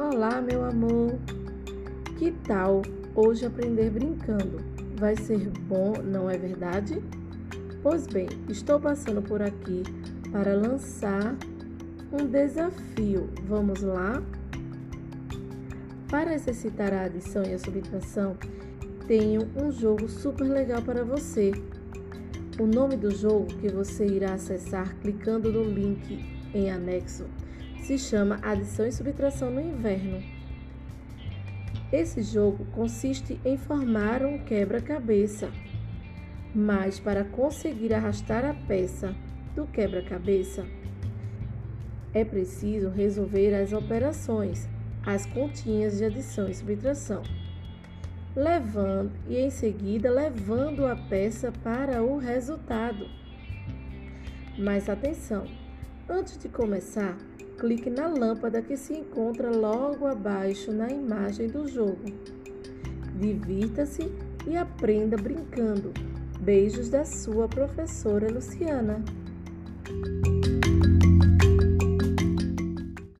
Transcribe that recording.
Olá, meu amor! Que tal hoje aprender brincando? Vai ser bom, não é verdade? Pois bem, estou passando por aqui para lançar um desafio. Vamos lá? Para exercitar a adição e a subtração, tenho um jogo super legal para você. O nome do jogo que você irá acessar clicando no link em anexo se chama Adição e Subtração no Inverno. Esse jogo consiste em formar um quebra-cabeça, mas para conseguir arrastar a peça do quebra-cabeça, é preciso resolver as operações, as continhas de adição e subtração, levando e em seguida levando a peça para o resultado. Mas atenção, antes de começar, clique na lâmpada que se encontra logo abaixo na imagem do jogo. Divirta-se e aprenda brincando. Beijos da sua professora Luciana.